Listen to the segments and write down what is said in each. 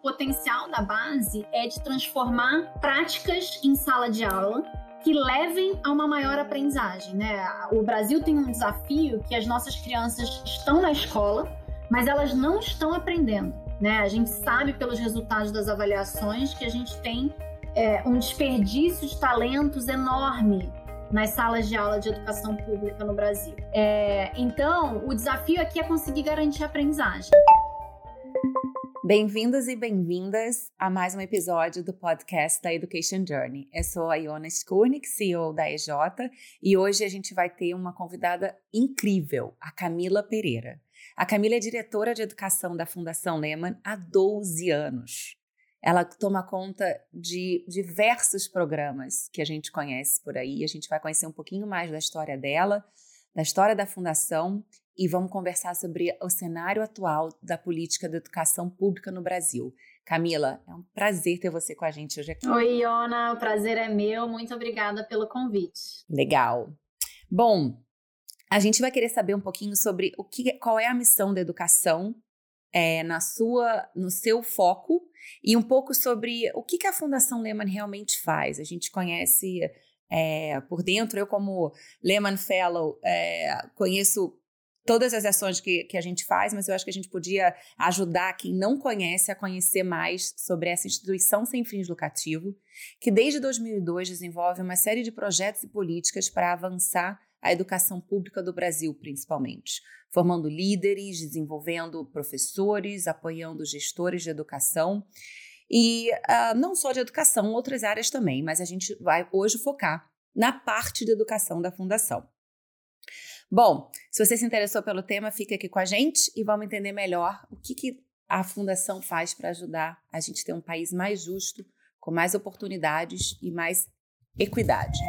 potencial da base é de transformar práticas em sala de aula que levem a uma maior aprendizagem, né? O Brasil tem um desafio que as nossas crianças estão na escola, mas elas não estão aprendendo, né? A gente sabe pelos resultados das avaliações que a gente tem é, um desperdício de talentos enorme nas salas de aula de educação pública no Brasil. É, então, o desafio aqui é conseguir garantir a aprendizagem. Bem-vindos e bem-vindas a mais um episódio do podcast da Education Journey. Eu sou a Iona Skurnik, CEO da EJ, e hoje a gente vai ter uma convidada incrível, a Camila Pereira. A Camila é diretora de educação da Fundação Lehman há 12 anos. Ela toma conta de diversos programas que a gente conhece por aí. A gente vai conhecer um pouquinho mais da história dela, da história da fundação e vamos conversar sobre o cenário atual da política de educação pública no Brasil. Camila, é um prazer ter você com a gente hoje aqui. Oi, Iona, o prazer é meu. Muito obrigada pelo convite. Legal. Bom, a gente vai querer saber um pouquinho sobre o que, qual é a missão da educação é, na sua, no seu foco e um pouco sobre o que, que a Fundação Lehman realmente faz. A gente conhece é, por dentro, eu como Lehman Fellow é, conheço todas as ações que, que a gente faz, mas eu acho que a gente podia ajudar quem não conhece a conhecer mais sobre essa instituição sem fins lucrativos, que desde 2002 desenvolve uma série de projetos e políticas para avançar a educação pública do Brasil, principalmente, formando líderes, desenvolvendo professores, apoiando gestores de educação. E uh, não só de educação, outras áreas também, mas a gente vai hoje focar na parte de educação da Fundação. Bom, se você se interessou pelo tema, fica aqui com a gente e vamos entender melhor o que, que a Fundação faz para ajudar a gente a ter um país mais justo, com mais oportunidades e mais equidade.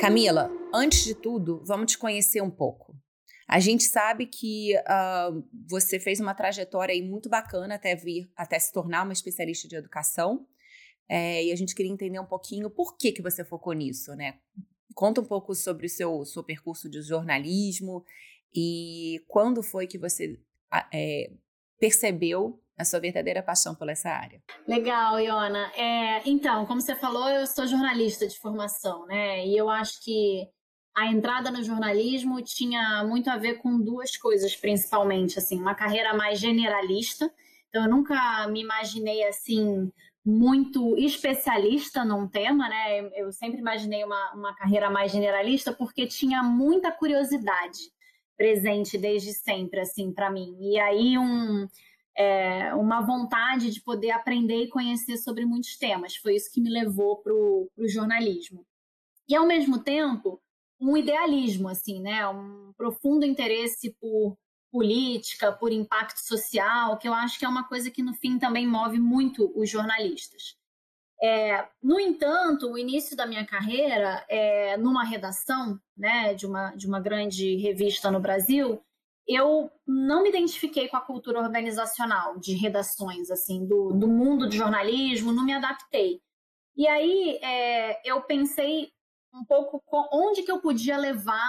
Camila, antes de tudo, vamos te conhecer um pouco. A gente sabe que uh, você fez uma trajetória muito bacana até vir, até se tornar uma especialista de educação. É, e a gente queria entender um pouquinho por que, que você focou nisso, né? Conta um pouco sobre o seu, seu percurso de jornalismo e quando foi que você é, percebeu a sua verdadeira paixão por essa área. Legal, Iona. É, então, como você falou, eu sou jornalista de formação, né? E eu acho que a entrada no jornalismo tinha muito a ver com duas coisas, principalmente, assim, uma carreira mais generalista. Então, eu nunca me imaginei assim muito especialista num tema, né? Eu sempre imaginei uma, uma carreira mais generalista porque tinha muita curiosidade presente desde sempre, assim, para mim. E aí um é, uma vontade de poder aprender e conhecer sobre muitos temas. Foi isso que me levou para o jornalismo. E, ao mesmo tempo, um idealismo, assim, né? Um profundo interesse por política, por impacto social, que eu acho que é uma coisa que, no fim, também move muito os jornalistas. É, no entanto, o início da minha carreira, é, numa redação né, de, uma, de uma grande revista no Brasil, eu não me identifiquei com a cultura organizacional de redações, assim, do, do mundo do jornalismo, não me adaptei. E aí é, eu pensei um pouco onde que eu podia levar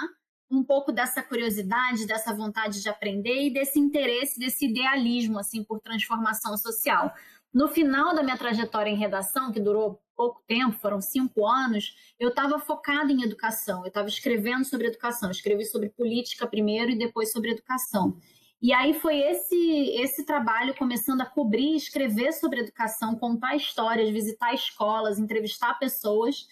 um pouco dessa curiosidade, dessa vontade de aprender e desse interesse, desse idealismo, assim, por transformação social. No final da minha trajetória em redação, que durou pouco tempo, foram cinco anos, eu estava focada em educação, eu estava escrevendo sobre educação, escrevi sobre política primeiro e depois sobre educação. E aí foi esse esse trabalho começando a cobrir, escrever sobre educação, contar histórias, visitar escolas, entrevistar pessoas,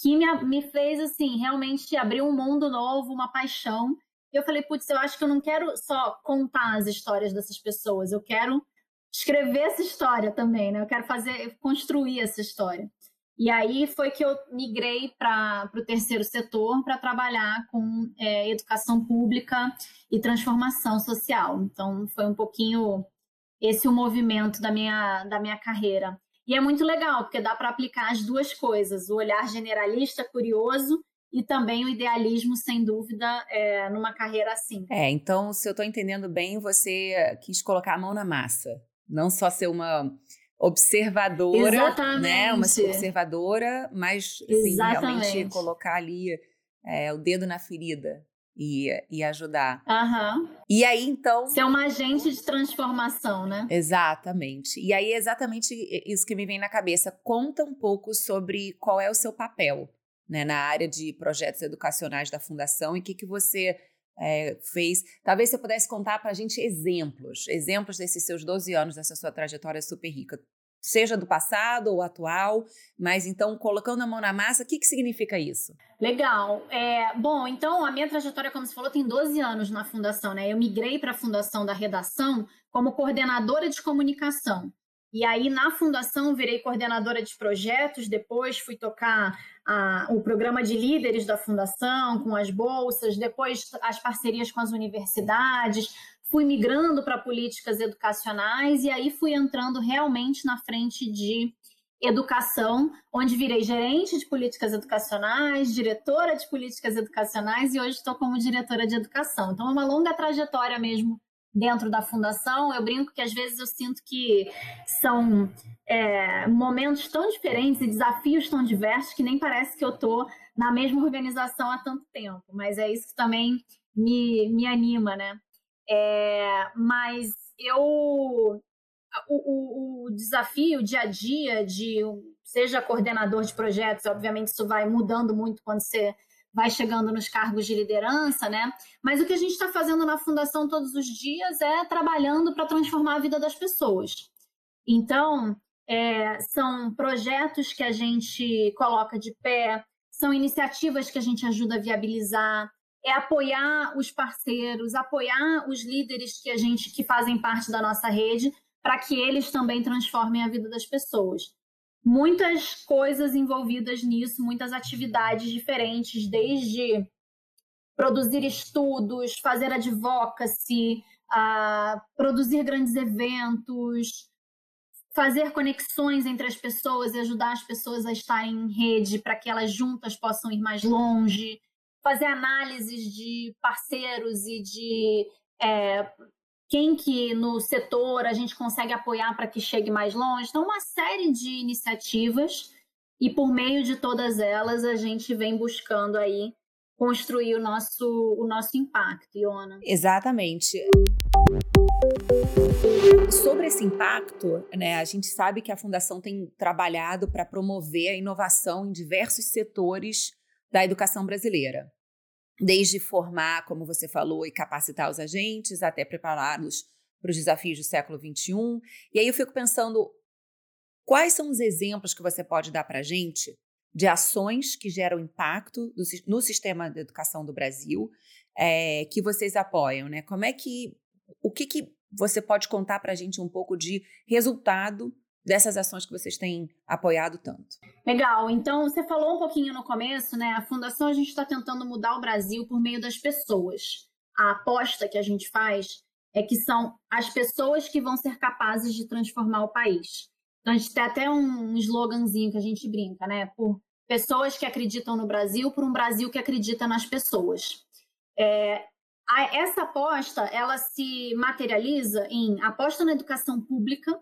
que me, me fez assim realmente abrir um mundo novo, uma paixão. Eu falei, putz, eu acho que eu não quero só contar as histórias dessas pessoas, eu quero escrever essa história também, né? Eu quero fazer, construir essa história. E aí foi que eu migrei para o terceiro setor para trabalhar com é, educação pública e transformação social. Então foi um pouquinho esse o movimento da minha, da minha carreira. E é muito legal, porque dá para aplicar as duas coisas: o olhar generalista, curioso, e também o idealismo, sem dúvida, é, numa carreira assim. É, então, se eu estou entendendo bem, você quis colocar a mão na massa não só ser uma observadora, Exatamente. né? Uma observadora, mas assim, realmente colocar ali é, o dedo na ferida. E, e ajudar. Uhum. E aí, então. Ser uma agente de transformação, né? Exatamente. E aí, exatamente isso que me vem na cabeça. Conta um pouco sobre qual é o seu papel né, na área de projetos educacionais da Fundação e o que, que você é, fez. Talvez você pudesse contar para a gente exemplos, exemplos desses seus 12 anos, dessa sua trajetória super rica seja do passado ou atual, mas então colocando a mão na massa, o que, que significa isso? Legal. É, bom, então a minha trajetória, como você falou, tem 12 anos na fundação, né? Eu migrei para a fundação da redação como coordenadora de comunicação. E aí, na fundação, virei coordenadora de projetos, depois fui tocar a, o programa de líderes da fundação, com as bolsas, depois as parcerias com as universidades, fui migrando para políticas educacionais e aí fui entrando realmente na frente de educação, onde virei gerente de políticas educacionais, diretora de políticas educacionais e hoje estou como diretora de educação. Então é uma longa trajetória mesmo dentro da fundação. Eu brinco que às vezes eu sinto que são é, momentos tão diferentes e desafios tão diversos que nem parece que eu estou na mesma organização há tanto tempo. Mas é isso que também me, me anima, né? É, mas eu o, o, o, desafio, o dia a dia de seja coordenador de projetos, obviamente isso vai mudando muito quando você vai chegando nos cargos de liderança, né? Mas o que a gente está fazendo na fundação todos os dias é trabalhando para transformar a vida das pessoas. Então, é, são projetos que a gente coloca de pé, são iniciativas que a gente ajuda a viabilizar, é apoiar os parceiros, apoiar os líderes que a gente que fazem parte da nossa rede, para que eles também transformem a vida das pessoas. Muitas coisas envolvidas nisso, muitas atividades diferentes, desde produzir estudos, fazer advocacy, produzir grandes eventos, fazer conexões entre as pessoas e ajudar as pessoas a estarem em rede para que elas juntas possam ir mais longe fazer análises de parceiros e de é, quem que no setor a gente consegue apoiar para que chegue mais longe. Então, uma série de iniciativas e por meio de todas elas a gente vem buscando aí construir o nosso, o nosso impacto, Iona. Exatamente. Sobre esse impacto, né, a gente sabe que a Fundação tem trabalhado para promover a inovação em diversos setores da educação brasileira. Desde formar, como você falou, e capacitar os agentes, até prepará-los para os desafios do século XXI. E aí eu fico pensando, quais são os exemplos que você pode dar para a gente de ações que geram impacto no sistema de educação do Brasil, é, que vocês apoiam, né? Como é que, o que, que você pode contar para a gente um pouco de resultado dessas ações que vocês têm apoiado tanto. Legal. Então, você falou um pouquinho no começo, né? A Fundação a gente está tentando mudar o Brasil por meio das pessoas. A aposta que a gente faz é que são as pessoas que vão ser capazes de transformar o país. Então, a gente tem até um sloganzinho que a gente brinca, né? Por pessoas que acreditam no Brasil, por um Brasil que acredita nas pessoas. É, essa aposta, ela se materializa em aposta na educação pública,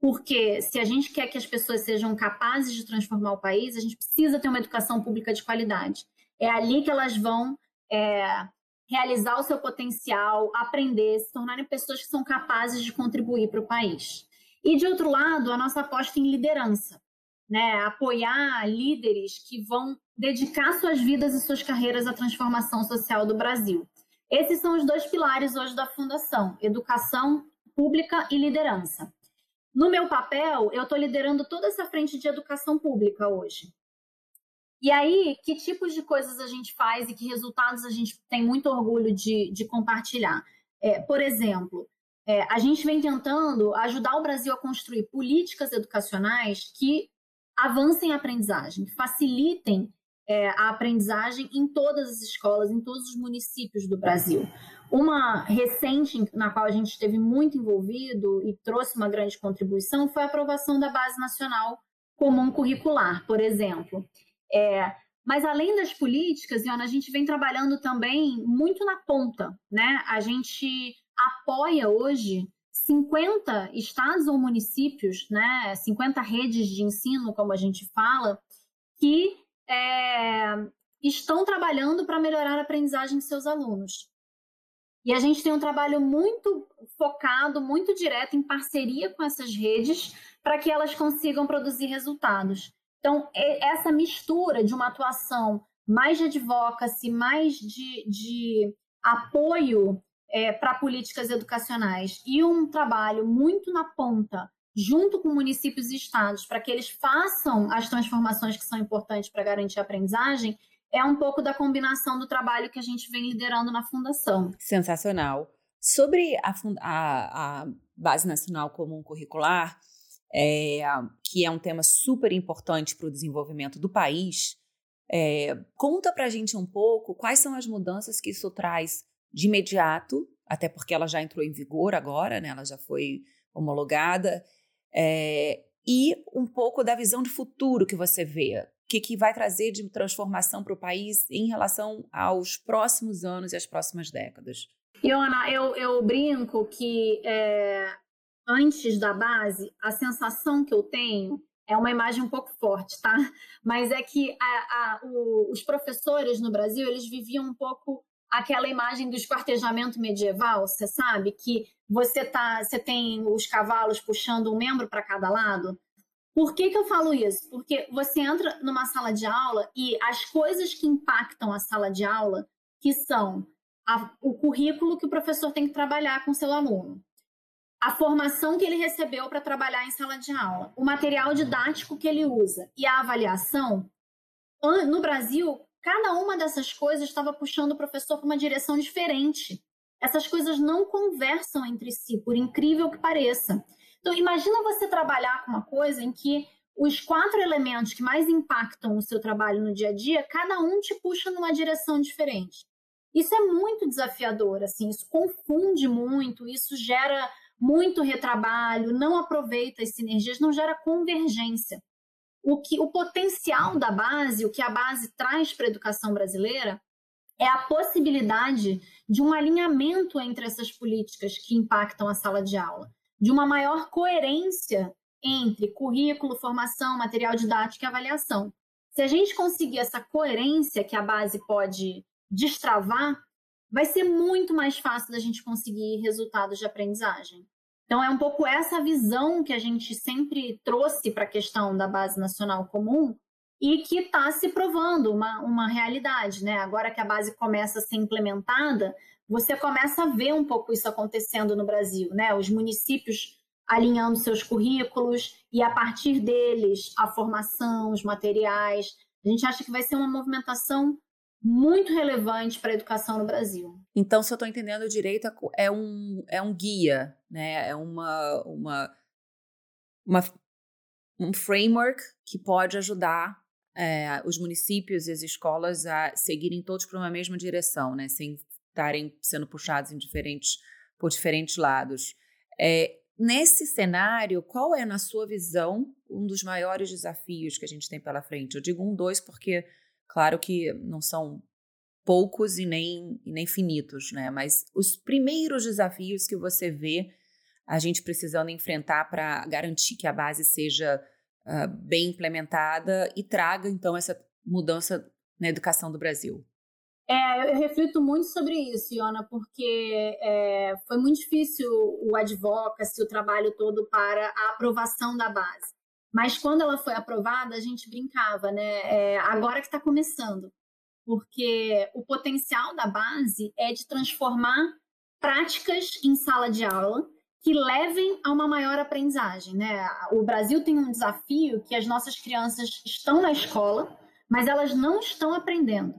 porque se a gente quer que as pessoas sejam capazes de transformar o país, a gente precisa ter uma educação pública de qualidade. É ali que elas vão é, realizar o seu potencial, aprender, se tornarem pessoas que são capazes de contribuir para o país. E, de outro lado, a nossa aposta em liderança. Né? Apoiar líderes que vão dedicar suas vidas e suas carreiras à transformação social do Brasil. Esses são os dois pilares hoje da Fundação: educação pública e liderança. No meu papel, eu estou liderando toda essa frente de educação pública hoje. E aí, que tipos de coisas a gente faz e que resultados a gente tem muito orgulho de, de compartilhar? É, por exemplo, é, a gente vem tentando ajudar o Brasil a construir políticas educacionais que avancem a aprendizagem, que facilitem é, a aprendizagem em todas as escolas, em todos os municípios do Brasil. Uma recente na qual a gente esteve muito envolvido e trouxe uma grande contribuição foi a aprovação da Base Nacional Comum Curricular, por exemplo. É, mas além das políticas, Iona, a gente vem trabalhando também muito na ponta, né? A gente apoia hoje 50 estados ou municípios, né? 50 redes de ensino, como a gente fala, que é, estão trabalhando para melhorar a aprendizagem de seus alunos. E a gente tem um trabalho muito focado, muito direto, em parceria com essas redes, para que elas consigam produzir resultados. Então, essa mistura de uma atuação mais de advocacy, mais de, de apoio é, para políticas educacionais e um trabalho muito na ponta, junto com municípios e estados, para que eles façam as transformações que são importantes para garantir a aprendizagem, é um pouco da combinação do trabalho que a gente vem liderando na Fundação. Sensacional. Sobre a, a, a Base Nacional Comum Curricular, é, que é um tema super importante para o desenvolvimento do país, é, conta para a gente um pouco quais são as mudanças que isso traz de imediato, até porque ela já entrou em vigor agora, né? ela já foi homologada, é, e um pouco da visão de futuro que você vê que, que vai trazer de transformação para o país em relação aos próximos anos e às próximas décadas? Iona, eu, eu brinco que é, antes da base, a sensação que eu tenho é uma imagem um pouco forte, tá? Mas é que a, a, o, os professores no Brasil, eles viviam um pouco aquela imagem do esquartejamento medieval, você sabe? Que você, tá, você tem os cavalos puxando um membro para cada lado. Por que, que eu falo isso? Porque você entra numa sala de aula e as coisas que impactam a sala de aula, que são a, o currículo que o professor tem que trabalhar com seu aluno, a formação que ele recebeu para trabalhar em sala de aula, o material didático que ele usa e a avaliação, no Brasil, cada uma dessas coisas estava puxando o professor para uma direção diferente. Essas coisas não conversam entre si, por incrível que pareça. Então, imagina você trabalhar com uma coisa em que os quatro elementos que mais impactam o seu trabalho no dia a dia, cada um te puxa numa direção diferente. Isso é muito desafiador, assim, isso confunde muito, isso gera muito retrabalho, não aproveita as sinergias, não gera convergência. O que o potencial da base, o que a base traz para a educação brasileira, é a possibilidade de um alinhamento entre essas políticas que impactam a sala de aula de uma maior coerência entre currículo, formação, material didático e avaliação. Se a gente conseguir essa coerência que a base pode destravar, vai ser muito mais fácil da gente conseguir resultados de aprendizagem. Então, é um pouco essa visão que a gente sempre trouxe para a questão da base nacional comum e que está se provando uma, uma realidade. Né? Agora que a base começa a ser implementada, você começa a ver um pouco isso acontecendo no Brasil, né? Os municípios alinhando seus currículos e a partir deles a formação, os materiais. A gente acha que vai ser uma movimentação muito relevante para a educação no Brasil. Então, se eu estou entendendo direito, é um, é um guia, né? É uma, uma, uma um framework que pode ajudar é, os municípios e as escolas a seguirem todos para uma mesma direção, né? Sem estarem sendo puxados em diferentes, por diferentes lados. É, nesse cenário, qual é, na sua visão, um dos maiores desafios que a gente tem pela frente? Eu digo um, dois, porque, claro que não são poucos e nem, e nem finitos, né? Mas os primeiros desafios que você vê a gente precisando enfrentar para garantir que a base seja uh, bem implementada e traga, então, essa mudança na educação do Brasil? É, eu reflito muito sobre isso, Iona, porque é, foi muito difícil o advocacy, o trabalho todo para a aprovação da base. Mas quando ela foi aprovada, a gente brincava, né? É, agora que está começando. Porque o potencial da base é de transformar práticas em sala de aula que levem a uma maior aprendizagem, né? O Brasil tem um desafio que as nossas crianças estão na escola, mas elas não estão aprendendo.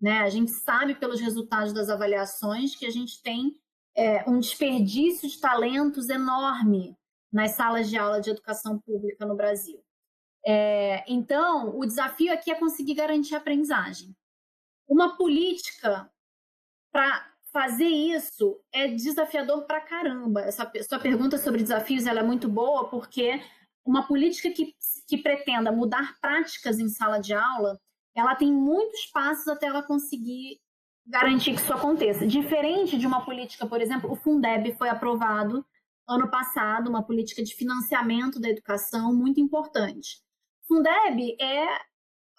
Né? A gente sabe pelos resultados das avaliações que a gente tem é, um desperdício de talentos enorme nas salas de aula de educação pública no Brasil. É, então, o desafio aqui é conseguir garantir a aprendizagem. Uma política para fazer isso é desafiador para caramba. Essa sua pergunta sobre desafios é muito boa porque uma política que, que pretenda mudar práticas em sala de aula ela tem muitos passos até ela conseguir garantir que isso aconteça. Diferente de uma política, por exemplo, o Fundeb foi aprovado ano passado, uma política de financiamento da educação muito importante. Fundeb é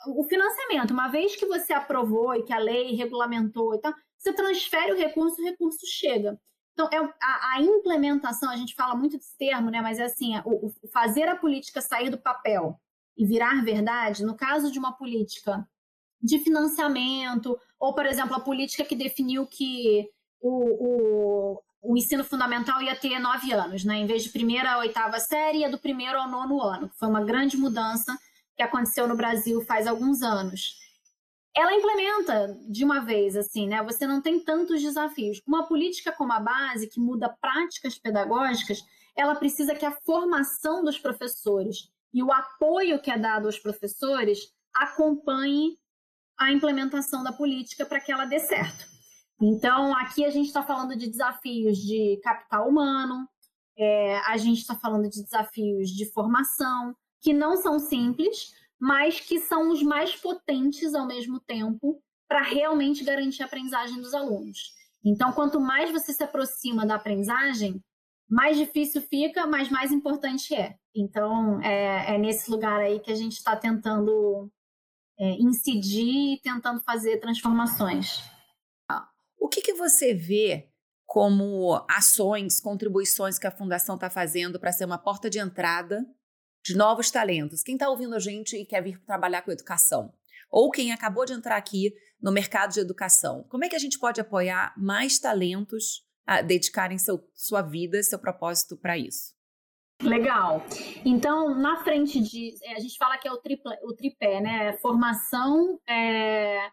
o financiamento. Uma vez que você aprovou e que a lei regulamentou e tal, você transfere o recurso, o recurso chega. Então, é a, a implementação, a gente fala muito desse termo, né? Mas é assim, o, o fazer a política sair do papel e virar verdade, no caso de uma política de financiamento, ou, por exemplo, a política que definiu que o, o, o ensino fundamental ia ter nove anos, né? Em vez de primeira a oitava série, ia do primeiro ao nono ano. Foi uma grande mudança que aconteceu no Brasil faz alguns anos. Ela implementa de uma vez, assim, né? Você não tem tantos desafios. Uma política como a base, que muda práticas pedagógicas, ela precisa que a formação dos professores e o apoio que é dado aos professores acompanhe a implementação da política para que ela dê certo. Então, aqui a gente está falando de desafios de capital humano, é, a gente está falando de desafios de formação, que não são simples, mas que são os mais potentes ao mesmo tempo para realmente garantir a aprendizagem dos alunos. Então, quanto mais você se aproxima da aprendizagem, mais difícil fica, mas mais importante é. Então, é, é nesse lugar aí que a gente está tentando é, incidir e tentando fazer transformações. O que, que você vê como ações, contribuições que a Fundação está fazendo para ser uma porta de entrada de novos talentos? Quem está ouvindo a gente e quer vir trabalhar com educação? Ou quem acabou de entrar aqui no mercado de educação? Como é que a gente pode apoiar mais talentos a dedicarem seu, sua vida, seu propósito para isso. Legal. Então, na frente de. É, a gente fala que é o, triple, o tripé, né? Formação, é,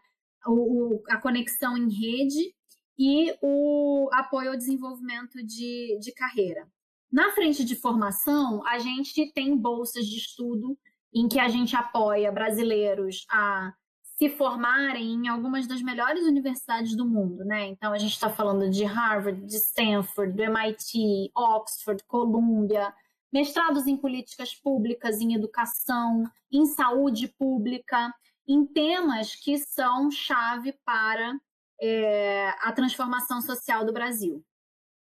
o, a conexão em rede e o apoio ao desenvolvimento de, de carreira. Na frente de formação, a gente tem bolsas de estudo em que a gente apoia brasileiros a se formarem em algumas das melhores universidades do mundo, né? Então a gente está falando de Harvard, de Stanford, do MIT, Oxford, Columbia, mestrados em políticas públicas, em educação, em saúde pública, em temas que são chave para é, a transformação social do Brasil.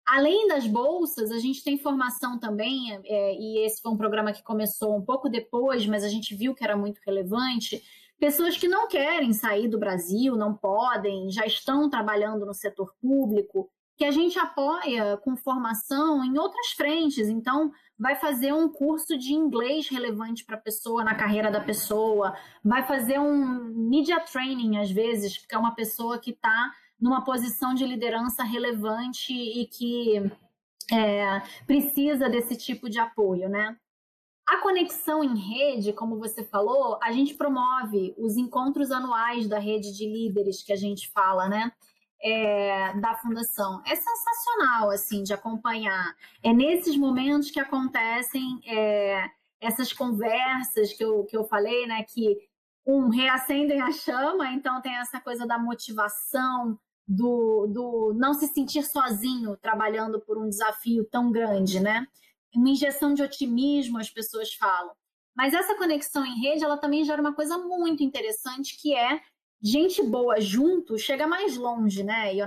Além das bolsas, a gente tem formação também, é, e esse foi um programa que começou um pouco depois, mas a gente viu que era muito relevante pessoas que não querem sair do Brasil, não podem, já estão trabalhando no setor público, que a gente apoia com formação em outras frentes. Então, vai fazer um curso de inglês relevante para a pessoa, na carreira da pessoa, vai fazer um media training, às vezes, porque é uma pessoa que está numa posição de liderança relevante e que é, precisa desse tipo de apoio, né? A conexão em rede, como você falou, a gente promove os encontros anuais da rede de líderes que a gente fala, né? É, da fundação. É sensacional, assim, de acompanhar. É nesses momentos que acontecem é, essas conversas que eu, que eu falei, né? Que um reacendem a chama, então tem essa coisa da motivação, do, do não se sentir sozinho trabalhando por um desafio tão grande, né? Uma injeção de otimismo, as pessoas falam. Mas essa conexão em rede, ela também gera uma coisa muito interessante, que é gente boa junto chega mais longe, né? E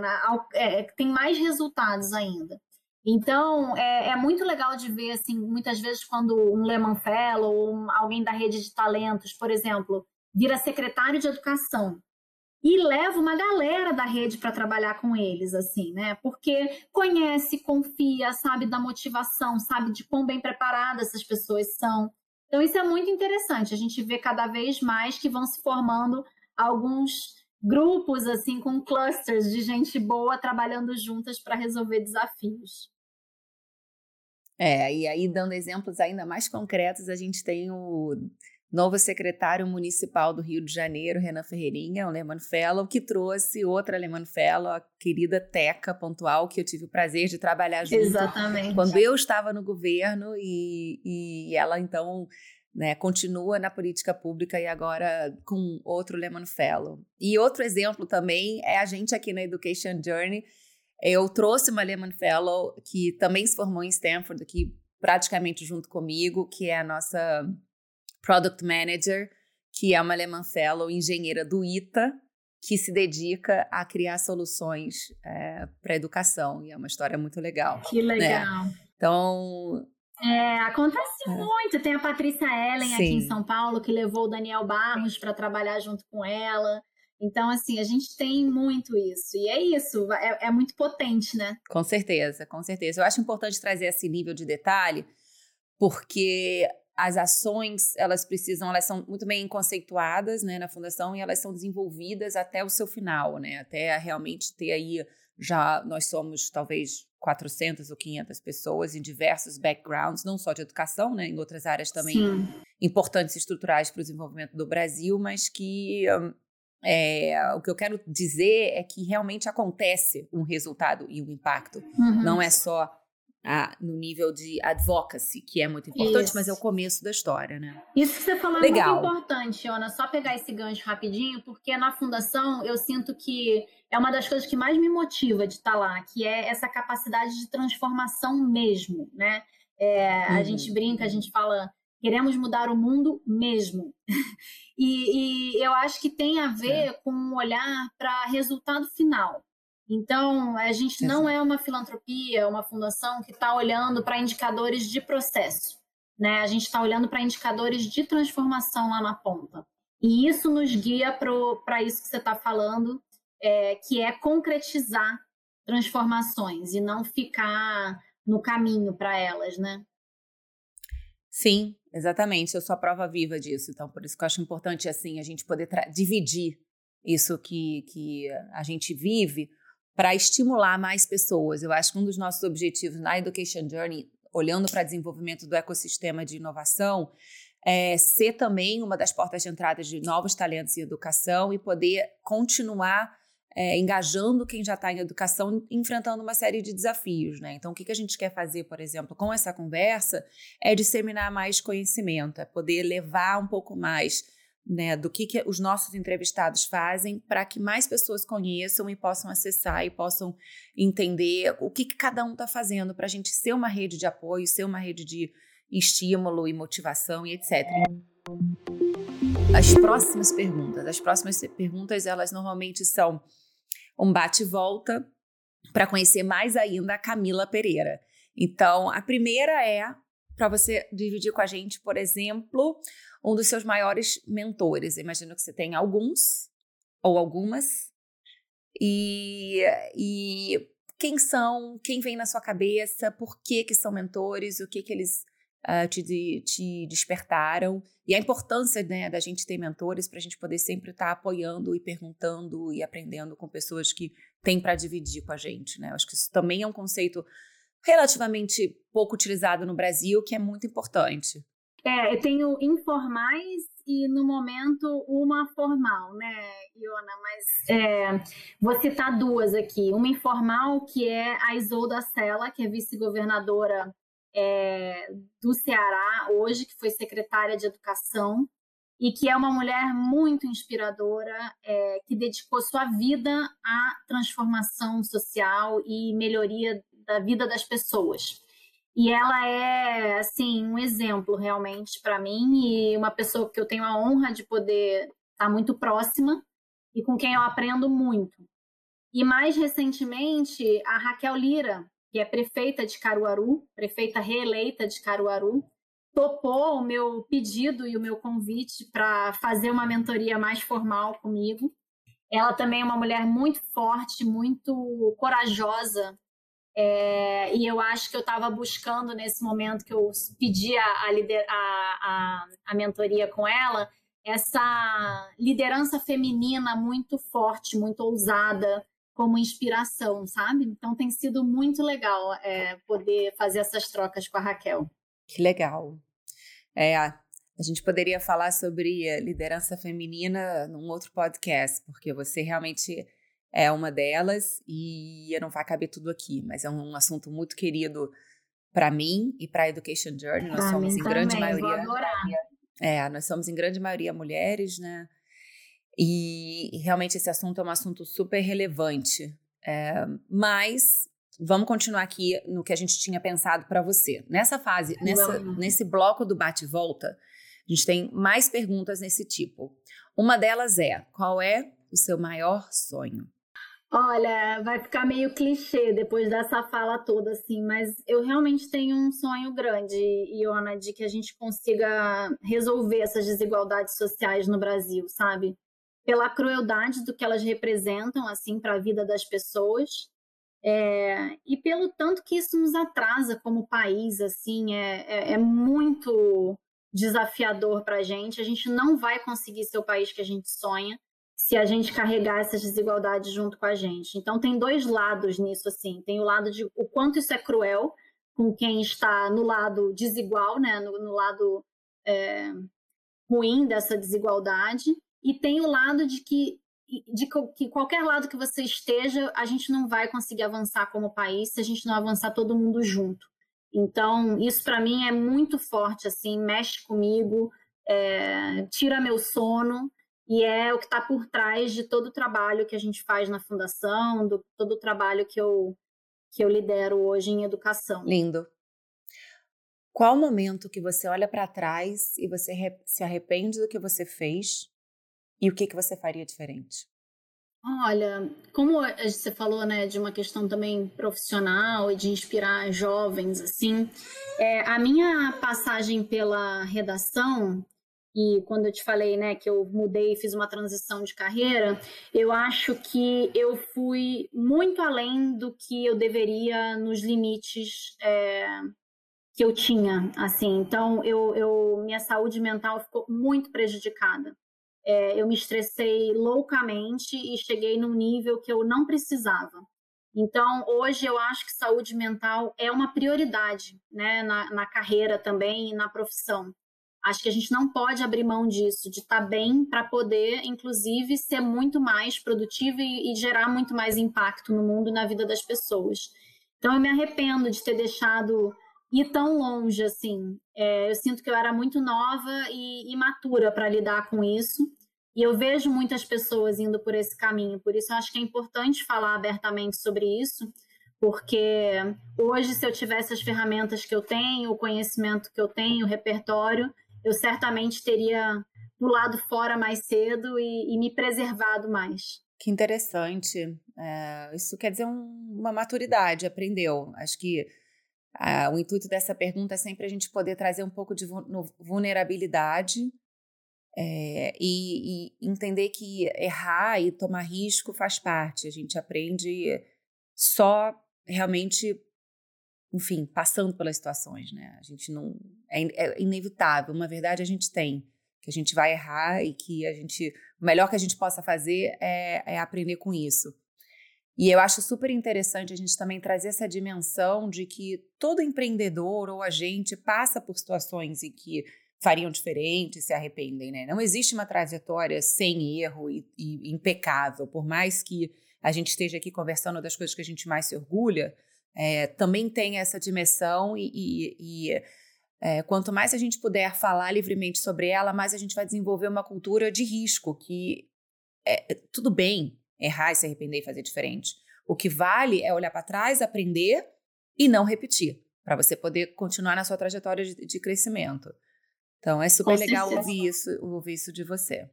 é, tem mais resultados ainda. Então, é, é, muito legal de ver, assim, muitas vezes quando um Lehman Fellow ou alguém da rede de talentos, por exemplo, vira secretário de educação e leva uma galera da rede para trabalhar com eles, assim, né? Porque conhece, confia, sabe da motivação, sabe de quão bem preparadas essas pessoas são. Então, isso é muito interessante. A gente vê cada vez mais que vão se formando alguns grupos, assim, com clusters de gente boa trabalhando juntas para resolver desafios. É, e aí, dando exemplos ainda mais concretos, a gente tem o novo secretário municipal do Rio de Janeiro, Renan Ferreirinha, um Lehman Fellow, que trouxe outra Lehman Fellow, a querida Teca Pontual, que eu tive o prazer de trabalhar junto. Exatamente. Quando eu estava no governo e, e ela, então, né, continua na política pública e agora com outro Lehman Fellow. E outro exemplo também é a gente aqui na Education Journey. Eu trouxe uma Lehman Fellow que também se formou em Stanford, aqui praticamente junto comigo, que é a nossa Product Manager, que é uma Lehman Fellow, engenheira do ITA, que se dedica a criar soluções é, para educação. E é uma história muito legal. Que né? legal. Né? Então, É, acontece é. muito. Tem a Patrícia Ellen Sim. aqui em São Paulo, que levou o Daniel Barros para trabalhar junto com ela. Então, assim, a gente tem muito isso. E é isso, é, é, muito potente, né? Com certeza, com certeza. Eu acho importante trazer esse nível de detalhe, porque as ações, elas precisam, elas são muito bem conceituadas, né, na fundação, e elas são desenvolvidas até o seu final, né? Até realmente ter aí, já, nós somos talvez 400 ou 500 pessoas em diversos backgrounds, não só de educação, né, em outras áreas também Sim. importantes e estruturais para o desenvolvimento do Brasil, mas que é, o que eu quero dizer é que realmente acontece um resultado e um impacto. Uhum. Não é só a, no nível de advocacy, que é muito importante, Isso. mas é o começo da história, né? Isso que você falou Legal. é muito importante, Ana. Só pegar esse gancho rapidinho, porque na fundação eu sinto que é uma das coisas que mais me motiva de estar lá, que é essa capacidade de transformação mesmo, né? É, uhum. A gente brinca, a gente fala, queremos mudar o mundo mesmo. E, e eu acho que tem a ver é. com um olhar para resultado final. Então, a gente Exato. não é uma filantropia, uma fundação que está olhando para indicadores de processo. Né? A gente está olhando para indicadores de transformação lá na ponta. E isso nos guia para isso que você está falando, é, que é concretizar transformações e não ficar no caminho para elas, né? Sim, exatamente. Eu sou a prova viva disso. Então, por isso que eu acho importante assim a gente poder dividir isso que, que a gente vive para estimular mais pessoas. Eu acho que um dos nossos objetivos na Education Journey, olhando para desenvolvimento do ecossistema de inovação, é ser também uma das portas de entrada de novos talentos em educação e poder continuar é, engajando quem já está em educação, enfrentando uma série de desafios. Né? Então, o que, que a gente quer fazer, por exemplo, com essa conversa, é disseminar mais conhecimento, é poder levar um pouco mais né, do que, que os nossos entrevistados fazem para que mais pessoas conheçam e possam acessar e possam entender o que, que cada um está fazendo para a gente ser uma rede de apoio, ser uma rede de estímulo e motivação e etc. As próximas perguntas, as próximas perguntas, elas normalmente são um bate-volta para conhecer mais ainda a Camila Pereira. Então, a primeira é para você dividir com a gente, por exemplo, um dos seus maiores mentores. imagino que você tem alguns ou algumas. E, e quem são, quem vem na sua cabeça, por que que são mentores, o que que eles uh, te, te despertaram e a importância né, da gente ter mentores para a gente poder sempre estar tá apoiando e perguntando e aprendendo com pessoas que têm para dividir com a gente. Né? Eu acho que isso também é um conceito relativamente pouco utilizado no Brasil, que é muito importante. É, eu tenho informais e no momento uma formal, né, Iona? Mas é, vou citar duas aqui. Uma informal, que é a Isolda Sela, que é vice-governadora é, do Ceará hoje, que foi secretária de Educação, e que é uma mulher muito inspiradora, é, que dedicou sua vida à transformação social e melhoria da vida das pessoas. E ela é, assim, um exemplo realmente para mim e uma pessoa que eu tenho a honra de poder estar muito próxima e com quem eu aprendo muito. E mais recentemente, a Raquel Lira, que é prefeita de Caruaru, prefeita reeleita de Caruaru, topou o meu pedido e o meu convite para fazer uma mentoria mais formal comigo. Ela também é uma mulher muito forte, muito corajosa, é, e eu acho que eu estava buscando nesse momento que eu pedi a, a, a, a mentoria com ela, essa liderança feminina muito forte, muito ousada, como inspiração, sabe? Então tem sido muito legal é, poder fazer essas trocas com a Raquel. Que legal. É, a gente poderia falar sobre liderança feminina num outro podcast, porque você realmente é uma delas e eu não vai caber tudo aqui, mas é um assunto muito querido para mim e para a Education Journey. Nós somos em também, grande maioria. É, nós somos em grande maioria mulheres, né? E, realmente esse assunto é um assunto super relevante. É, mas vamos continuar aqui no que a gente tinha pensado para você. Nessa fase, nessa, nesse bloco do bate-volta, a gente tem mais perguntas nesse tipo. Uma delas é: qual é o seu maior sonho? Olha, vai ficar meio clichê depois dessa fala toda, assim, mas eu realmente tenho um sonho grande, Iona, de que a gente consiga resolver essas desigualdades sociais no Brasil, sabe? Pela crueldade do que elas representam, assim, para a vida das pessoas, é, e pelo tanto que isso nos atrasa como país, assim, é, é, é muito desafiador para a gente. A gente não vai conseguir ser o país que a gente sonha se a gente carregar essas desigualdades junto com a gente. Então tem dois lados nisso assim. Tem o lado de o quanto isso é cruel com quem está no lado desigual, né, no, no lado é, ruim dessa desigualdade, e tem o lado de que de que qualquer lado que você esteja, a gente não vai conseguir avançar como país se a gente não avançar todo mundo junto. Então, isso para mim é muito forte, assim, mexe comigo, é, tira meu sono, e é o que está por trás de todo o trabalho que a gente faz na fundação, do todo o trabalho que eu que eu lidero hoje em educação. Lindo. Qual o momento que você olha para trás e você se arrepende do que você fez e o que que você faria diferente? Olha, como você falou, né, de uma questão também profissional e de inspirar jovens, assim, é, a minha passagem pela redação e quando eu te falei, né, que eu mudei e fiz uma transição de carreira, eu acho que eu fui muito além do que eu deveria nos limites é, que eu tinha, assim. Então, eu, eu, minha saúde mental ficou muito prejudicada. É, eu me estressei loucamente e cheguei num nível que eu não precisava. Então, hoje eu acho que saúde mental é uma prioridade, né, na, na carreira também e na profissão. Acho que a gente não pode abrir mão disso, de estar tá bem para poder, inclusive, ser muito mais produtivo e, e, gerar muito mais impacto no mundo e na vida das pessoas. Então, eu me arrependo de ter deixado ir tão longe assim. É, eu sinto que eu era muito nova e imatura para lidar com isso. E eu vejo muitas pessoas indo por esse caminho. Por isso, eu acho que é importante falar abertamente sobre isso, porque hoje, se eu tivesse as ferramentas que eu tenho, o conhecimento que eu tenho, o repertório, eu certamente teria pulado fora mais cedo e, e me preservado mais. Que interessante. É, isso quer dizer um, uma maturidade, aprendeu. Acho que é, o intuito dessa pergunta é sempre a gente poder trazer um pouco de vulnerabilidade é, e, e, entender que errar e tomar risco faz parte. A gente aprende só realmente enfim, passando pelas situações, né? A gente não é, é, inevitável, uma verdade a gente tem que a gente vai errar e que a gente o melhor que a gente possa fazer é, é aprender com isso. E eu acho super interessante a gente também trazer essa dimensão de que todo empreendedor ou agente passa por situações em que fariam diferente, se arrependem, né? Não existe uma trajetória sem erro e, e impecável, por mais que a gente esteja aqui conversando das coisas que a gente mais se orgulha, é, também tem essa dimensão e, e, e é, quanto mais a gente puder falar livremente sobre ela, mais a gente vai desenvolver uma cultura de risco, que é, tudo bem errar e se arrepender e fazer diferente. O que vale é olhar para trás, aprender e não repetir, para você poder continuar na sua trajetória de, de crescimento. Então é super legal ouvir isso, ouvir isso de você.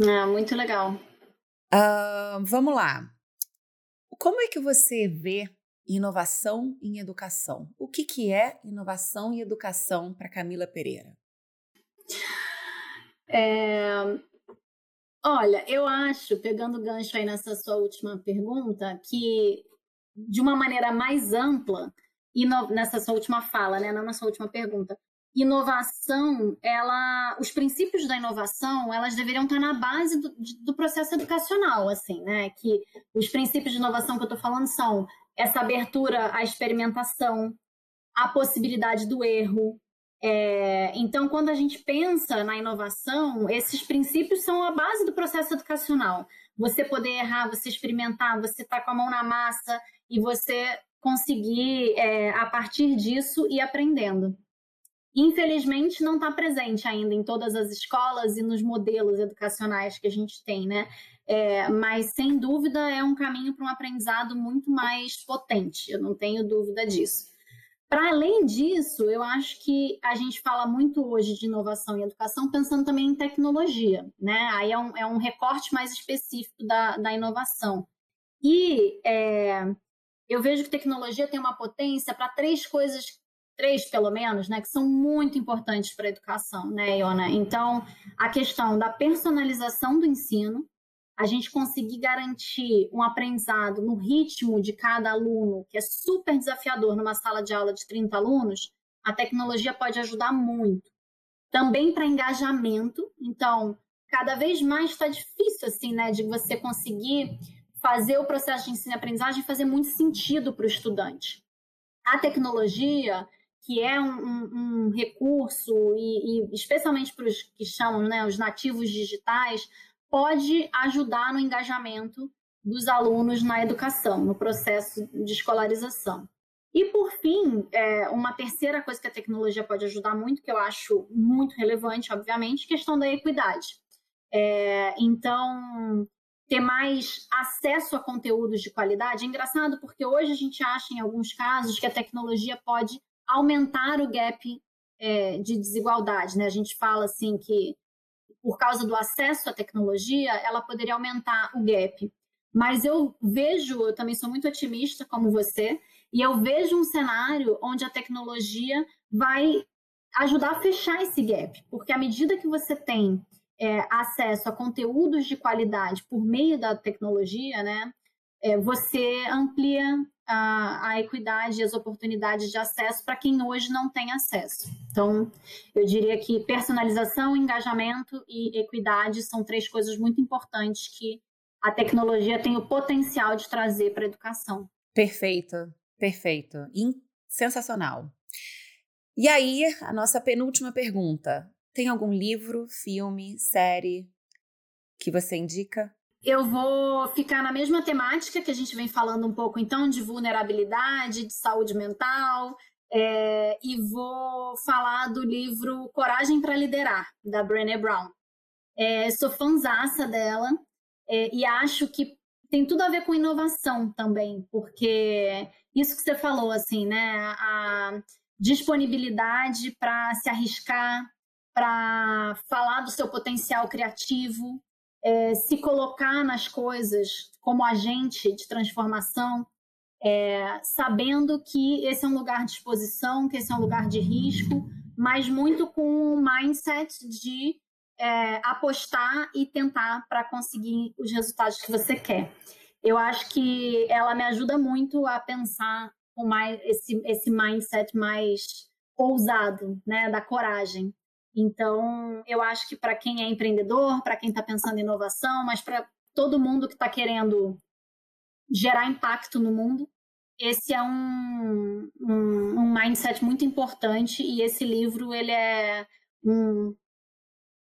É, muito legal. Uh, vamos lá. Como é que você vê Inovação em educação. O que, que é inovação em educação para Camila Pereira? É, olha, eu acho, pegando gancho aí nessa sua última pergunta, que de uma maneira mais ampla, nessa sua última fala, né, não na sua última pergunta, inovação, ela, os princípios da inovação, elas deveriam estar na base do, do processo educacional, assim, né? Que os princípios de inovação que eu estou falando são essa abertura à experimentação, a possibilidade do erro. É, então, quando a gente pensa na inovação, esses princípios são a base do processo educacional. Você poder errar, você experimentar, você estar tá com a mão na massa e você conseguir, é, a partir disso, ir aprendendo. Infelizmente, não está presente ainda em todas as escolas e nos modelos educacionais que a gente tem, né? É, mas, sem dúvida, é um caminho para um aprendizado muito mais potente, eu não tenho dúvida disso. Para além disso, eu acho que a gente fala muito hoje de inovação e educação pensando também em tecnologia, né? Aí é um, é um recorte mais específico da, da inovação. E é, eu vejo que tecnologia tem uma potência para três coisas, três pelo menos, né, que são muito importantes para a educação, né, Iona? Então, a questão da personalização do ensino, a gente conseguir garantir um aprendizado no ritmo de cada aluno, que é super desafiador numa sala de aula de 30 alunos, a tecnologia pode ajudar muito. Também para engajamento, então, cada vez mais está difícil, assim, né, de você conseguir fazer o processo de ensino e aprendizagem fazer muito sentido para o estudante. A tecnologia, que é um, um, um recurso, e, e especialmente para os que chamam né, os nativos digitais, pode ajudar no engajamento dos alunos na educação, no processo de escolarização. E, por fim, é, uma terceira coisa que a tecnologia pode ajudar muito, que eu acho muito relevante, obviamente, questão da equidade. É, então, ter mais acesso a conteúdos de qualidade. É engraçado porque hoje a gente acha, em alguns casos, que a tecnologia pode aumentar o gap é, de desigualdade. Né? A gente fala assim que, por causa do acesso à tecnologia, ela poderia aumentar o gap. Mas eu vejo, eu também sou muito otimista como você, e eu vejo um cenário onde a tecnologia vai ajudar a fechar esse gap, porque à medida que você tem é, acesso a conteúdos de qualidade por meio da tecnologia, né, é, você amplia a, a equidade e as oportunidades de acesso para quem hoje não tem acesso. Então, eu diria que personalização, engajamento e equidade são três coisas muito importantes que a tecnologia tem o potencial de trazer para a educação. Perfeito, perfeito. sensacional. E aí, a nossa penúltima pergunta. Tem algum livro, filme, série que você indica? Eu vou ficar na mesma temática que a gente vem falando um pouco, então, de vulnerabilidade, de saúde mental, é, e vou falar do livro Coragem para Liderar, da Brené Brown. É, sou fãzaça dela é, e acho que tem tudo a ver com inovação também, porque isso que você falou, assim, né? A disponibilidade para se arriscar, para falar do seu potencial criativo, é, se colocar nas coisas como agente de transformação, é, sabendo que esse é um lugar de exposição, que esse é um lugar de risco, mas muito com um mindset de é, apostar e tentar para conseguir os resultados que você quer. Eu acho que ela me ajuda muito a pensar com mais esse, esse mindset mais ousado, né, da coragem. Então, eu acho que para quem é empreendedor, para quem está pensando em inovação, mas para todo mundo que está querendo gerar impacto no mundo, esse é um, um, um, mindset muito importante e esse livro ele é um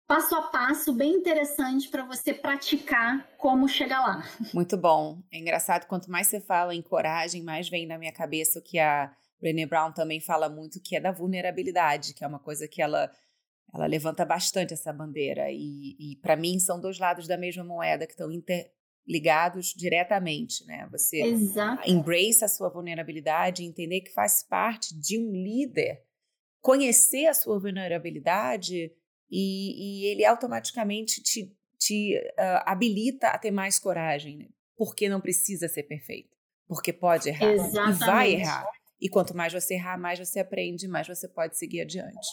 passo a passo bem interessante para você praticar como chegar lá. Muito bom. É engraçado, quanto mais você fala em coragem, mais vem na minha cabeça o que a Brené Brown também fala muito, que é da vulnerabilidade, que é uma coisa que ela ela levanta bastante essa bandeira e, e para mim são dois lados da mesma moeda que estão interligados diretamente, né? Você Exato. embrace a sua vulnerabilidade, entender que faz parte de um líder, conhecer a sua vulnerabilidade e, e ele automaticamente te, te uh, habilita a ter mais coragem, né? porque não precisa ser perfeito, porque pode errar Exatamente. e vai errar. E quanto mais você errar, mais você aprende, mais você pode seguir adiante.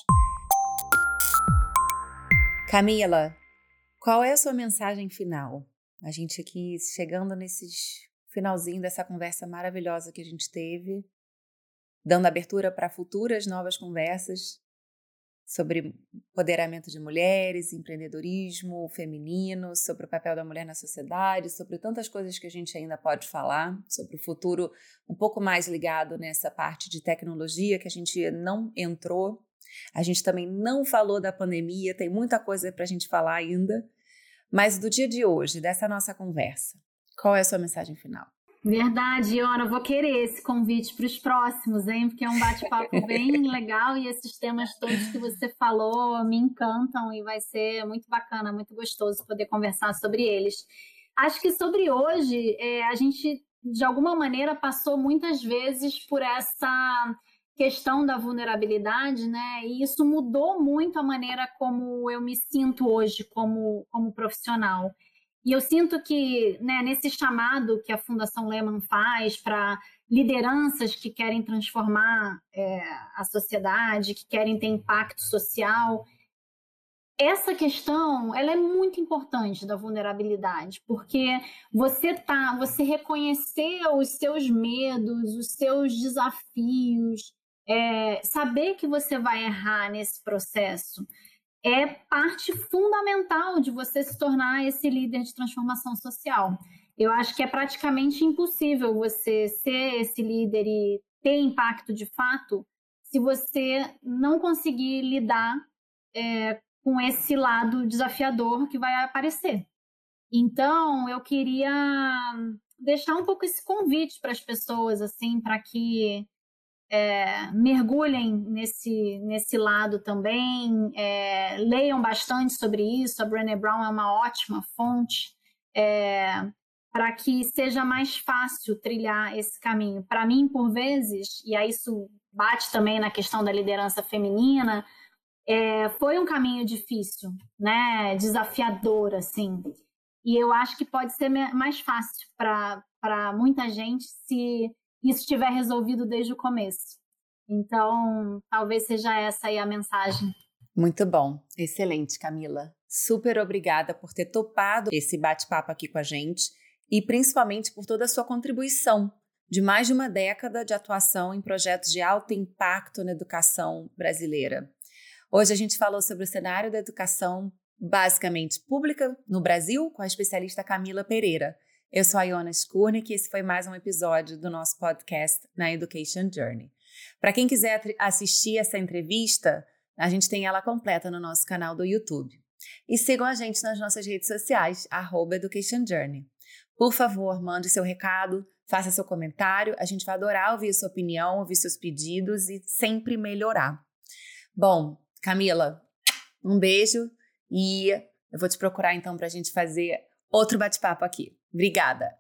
Camila, qual é a sua mensagem final? A gente aqui chegando nesse finalzinho dessa conversa maravilhosa que a gente teve, dando abertura para futuras novas conversas sobre empoderamento de mulheres, empreendedorismo feminino, sobre o papel da mulher na sociedade, sobre tantas coisas que a gente ainda pode falar, sobre o futuro um pouco mais ligado nessa parte de tecnologia que a gente não entrou a gente também não falou da pandemia, tem muita coisa para a gente falar ainda. Mas do dia de hoje, dessa nossa conversa, qual é a sua mensagem final? Verdade, Iona, vou querer esse convite para os próximos, hein? Porque é um bate-papo bem legal e esses temas todos que você falou me encantam e vai ser muito bacana, muito gostoso poder conversar sobre eles. Acho que sobre hoje, é, a gente, de alguma maneira, passou muitas vezes por essa questão da vulnerabilidade, né? E isso mudou muito a maneira como eu me sinto hoje como, como profissional. E eu sinto que né, nesse chamado que a Fundação Lehman faz para lideranças que querem transformar é, a sociedade, que querem ter impacto social, essa questão ela é muito importante da vulnerabilidade, porque você tá, você reconhecer os seus medos, os seus desafios, é, saber que você vai errar nesse processo é parte fundamental de você se tornar esse líder de transformação social. Eu acho que é praticamente impossível você ser esse líder e ter impacto de fato se você não conseguir lidar é, com esse lado desafiador que vai aparecer. Então, eu queria deixar um pouco esse convite para as pessoas, assim, para que é, mergulhem nesse, nesse lado também, é, leiam bastante sobre isso. A Brené Brown é uma ótima fonte é, para que seja mais fácil trilhar esse caminho. Para mim, por vezes, e aí isso bate também na questão da liderança feminina, é, foi um caminho difícil, né? Desafiador, assim. E eu acho que pode ser mais fácil para muita gente se isso estiver resolvido desde o começo. Então, talvez seja essa aí a mensagem. Muito bom, excelente, Camila. Super obrigada por ter topado esse bate-papo aqui com a gente e principalmente por toda a sua contribuição de mais de uma década de atuação em projetos de alto impacto na educação brasileira. Hoje a gente falou sobre o cenário da educação basicamente pública no Brasil com a especialista Camila Pereira. Eu sou a Iona Skurnik e esse foi mais um episódio do nosso podcast na Education Journey. Para quem quiser assistir essa entrevista, a gente tem ela completa no nosso canal do YouTube. E sigam a gente nas nossas redes sociais, arroba Education Journey. Por favor, mande seu recado, faça seu comentário. A gente vai adorar ouvir sua opinião, ouvir seus pedidos e sempre melhorar. Bom, Camila, um beijo e eu vou te procurar então para a gente fazer outro bate-papo aqui. Obrigada!